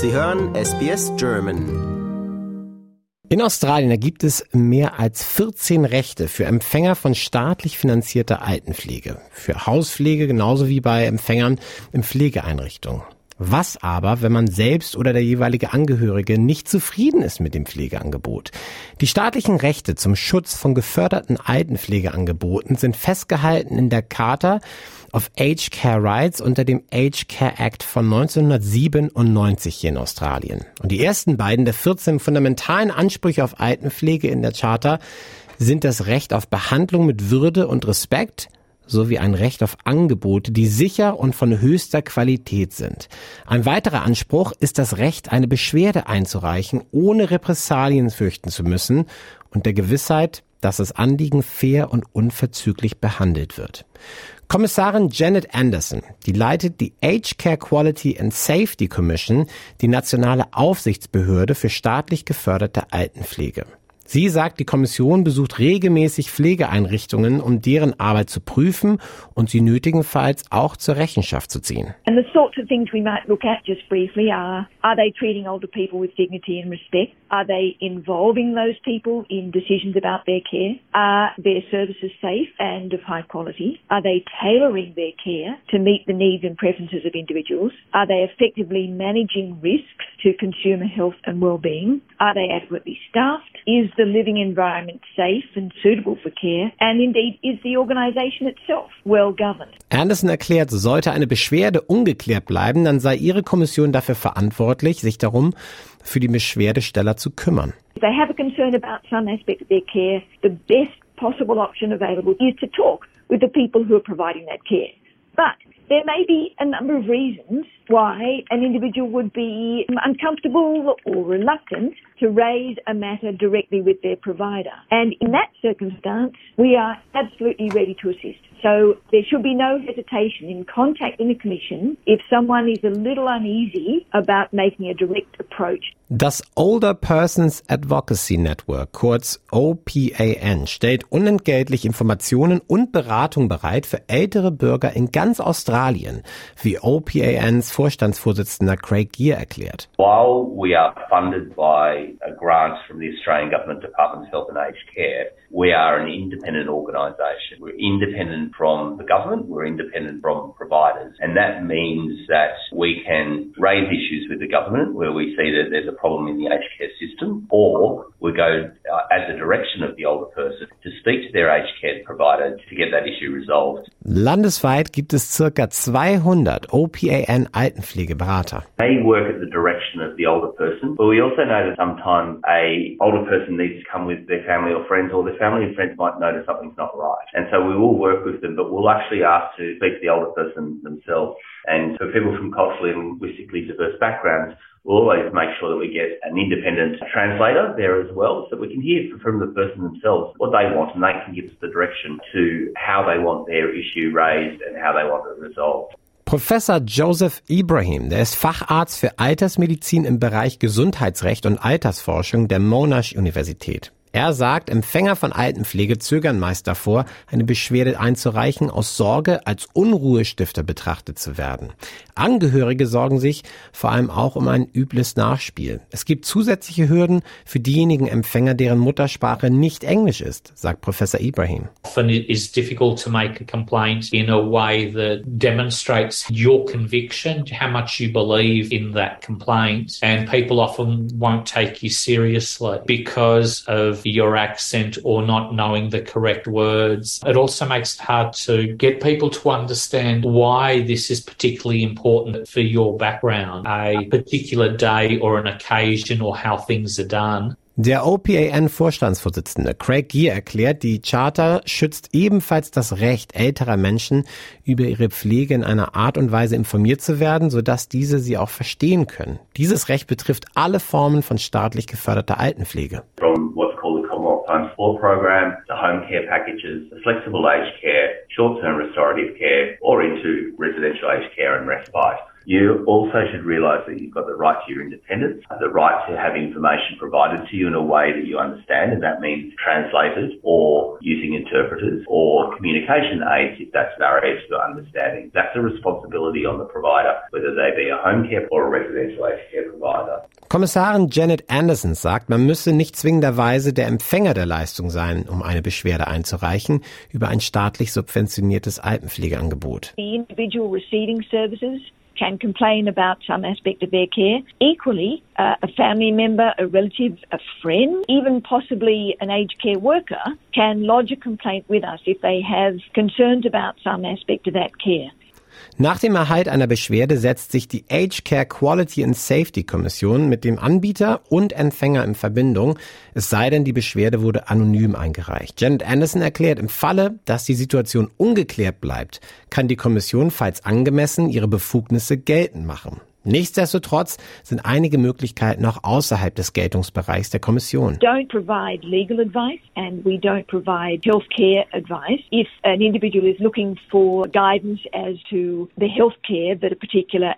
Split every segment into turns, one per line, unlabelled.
Sie hören SBS German.
In Australien gibt es mehr als 14 Rechte für Empfänger von staatlich finanzierter Altenpflege, für Hauspflege genauso wie bei Empfängern in Pflegeeinrichtungen. Was aber, wenn man selbst oder der jeweilige Angehörige nicht zufrieden ist mit dem Pflegeangebot? Die staatlichen Rechte zum Schutz von geförderten Altenpflegeangeboten sind festgehalten in der Charta of Aged Care Rights unter dem Aged Care Act von 1997 hier in Australien. Und die ersten beiden der 14 fundamentalen Ansprüche auf Altenpflege in der Charta sind das Recht auf Behandlung mit Würde und Respekt, sowie ein Recht auf Angebote, die sicher und von höchster Qualität sind. Ein weiterer Anspruch ist das Recht, eine Beschwerde einzureichen, ohne Repressalien fürchten zu müssen und der Gewissheit, dass das Anliegen fair und unverzüglich behandelt wird. Kommissarin Janet Anderson, die leitet die Age Care Quality and Safety Commission, die nationale Aufsichtsbehörde für staatlich geförderte Altenpflege. Sie sagt, die Kommission besucht regelmäßig Pflegeeinrichtungen, um deren Arbeit zu prüfen und sie nötigenfalls auch zur Rechenschaft zu ziehen.
Are they involving those people in decisions about their care? Are their services safe and of high quality? Are they tailoring their care to meet the needs and preferences of individuals? Are they effectively managing risks to consumer health and well-being? Are they adequately staffed? Is the living environment safe and suitable for care? And indeed, is the organisation itself well governed?
Anderson erklärt, sollte eine Beschwerde ungeklärt bleiben, dann sei ihre Kommission dafür verantwortlich, sich darum für die Beschwerdesteller zu kümmern.
If they have a concern about some aspect of their care, the best possible option available is to talk with the people who are providing that care. But there may be a number of reasons why an individual would be uncomfortable or reluctant to raise a matter directly with their provider. And in that circumstance, we are absolutely ready to assist. So there should be no hesitation in contacting the Commission if someone is a little uneasy about making a direct approach.
Das Older Persons Advocacy Network, kurz OPAN, stellt unentgeltlich Informationen und Beratung bereit für ältere Bürger in ganz Australien, wie OPANs Vorstandsvorsitzender Craig Gear erklärt.
While we are funded by grants from the Australian Government Department of Health and Aged Care, we are an independent organisation. We're independent from the government, we're independent from providers, and that means that we can raise issues with the government where we see that there's a problem in the aged care system, or we go uh, as a direction of the older person to speak to their aged care provider to get that issue resolved.
Landesweit gibt es circa 200 OPAN Altenpflegeberater.
They work at the direction of the older person, but we also know that sometimes a older person needs to come with their family or friends, or their family and friends might notice something's not right. And so we will work with them, but we'll actually ask to speak to the older person themselves. And for people from culturally and linguistically diverse backgrounds, we'll always make sure that we get an independent translator there as well so we can hear from the person themselves what they want and they can give us the direction to how they want their issue raised and how they want it resolved.
Professor Joseph Ibrahim, der ist Facharzt für Altersmedizin im Bereich Gesundheitsrecht und Altersforschung der Monash Universität. Er sagt, Empfänger von Altenpflege zögern meist davor, eine Beschwerde einzureichen, aus Sorge, als Unruhestifter betrachtet zu werden. Angehörige sorgen sich vor allem auch um ein übles Nachspiel. Es gibt zusätzliche Hürden für diejenigen Empfänger, deren Muttersprache nicht Englisch ist, sagt Professor Ibrahim.
Often it is difficult to make a complaint in a way that demonstrates your conviction, how much you believe in that complaint, and people often won't take you seriously because of your accent or not knowing the correct words. It also makes it hard to get people to understand why this is particularly important for your background, a particular day or an occasion or how things are done.
Der OPAN-Vorstandsvorsitzende Craig Gear erklärt, die Charta schützt ebenfalls das Recht älterer Menschen, über ihre Pflege in einer Art und Weise informiert zu werden, sodass diese sie auch verstehen können. Dieses Recht betrifft alle Formen von staatlich geförderter Altenpflege.
Commonwealth Home Program, the home care packages, the flexible aged care, short-term restorative care, or into residential aged care and respite. You also should realise that you've got the right to your independence, the right to have information provided to you in a way that you understand, and that means translated or using interpreters or communication aids if that's barriers to understanding. That's a responsibility on the provider, whether they be a home care or a residential aged care provider.
Kommissarin Janet Anderson sagt, man müsse nicht zwingenderweise der Empfänger der Leistung sein, um eine Beschwerde einzureichen über ein staatlich subventioniertes Altenpflegeangebot.
The individual receiving services can complain about some aspect of their care. Equally, uh, a family member, a relative, a friend, even possibly an aged care worker can lodge a complaint with us if they have concerns about some aspect of that care.
Nach dem Erhalt einer Beschwerde setzt sich die Age Care Quality and Safety Kommission mit dem Anbieter und Empfänger in Verbindung, es sei denn, die Beschwerde wurde anonym eingereicht. Janet Anderson erklärt, im Falle, dass die Situation ungeklärt bleibt, kann die Kommission, falls angemessen, ihre Befugnisse geltend machen. Nichtsdestotrotz sind einige Möglichkeiten noch außerhalb des Geltungsbereichs der Kommission.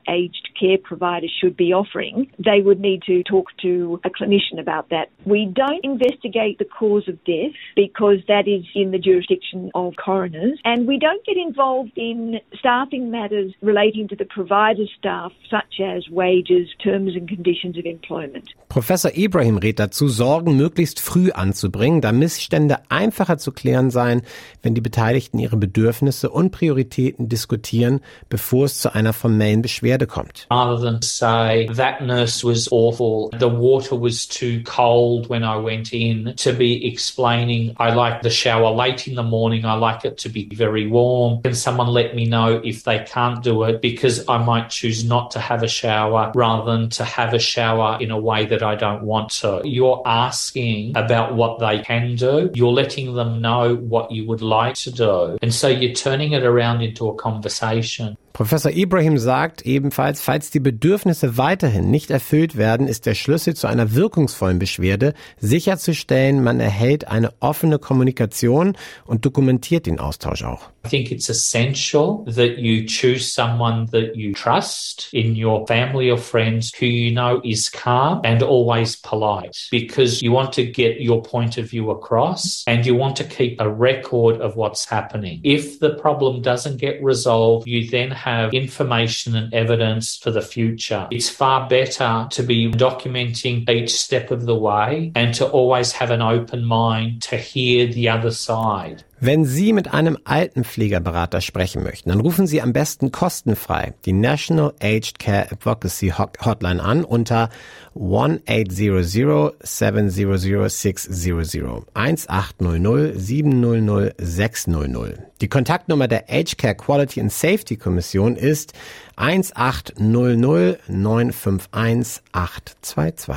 Aged care provider should be offering, they would need to talk to a clinician about that. We don't investigate the cause of death because that is in the jurisdiction of coroners and we don't get involved in staffing matters relating to the provider staff such as wages, terms and conditions of employment.
Professor Ibrahim rät dazu, Sorgen möglichst früh anzubringen, da Missstände einfacher zu klären seien, wenn die Beteiligten ihre Bedürfnisse und Prioritäten diskutieren, bevor es zu einer formellen Beschwerde kommt.
Rather than say that nurse was awful, the water was too cold when I went in, to be explaining I like the shower late in the morning, I like it to be very warm. Can someone let me know if they can't do it because I might choose not to have a shower rather than to have a shower in a way that I don't want to. You're asking about what they can do. You're letting them know what you would like to do. And so you're turning it around into a conversation.
Professor Ibrahim sagt ebenfalls, falls die Bedürfnisse weiterhin nicht erfüllt werden, ist der Schlüssel zu einer wirkungsvollen Beschwerde sicherzustellen, man erhält eine offene Kommunikation und dokumentiert den Austausch auch.
I think it's essential that you choose someone that you trust in your family or friends who you know is calm and always polite because you want to get your point of view across and you want to keep a record of what's happening. If the problem doesn't get resolved, you then have information and evidence for the future. It's far better to be documenting each step of the way and to always have an open mind to hear the other side.
Wenn Sie mit einem Altenpflegerberater sprechen möchten, dann rufen Sie am besten kostenfrei die National Aged Care Advocacy Hotline an unter 1-800-700-600 1800-700-600. Die Kontaktnummer der Aged Care Quality and Safety Kommission ist 1800 951 822.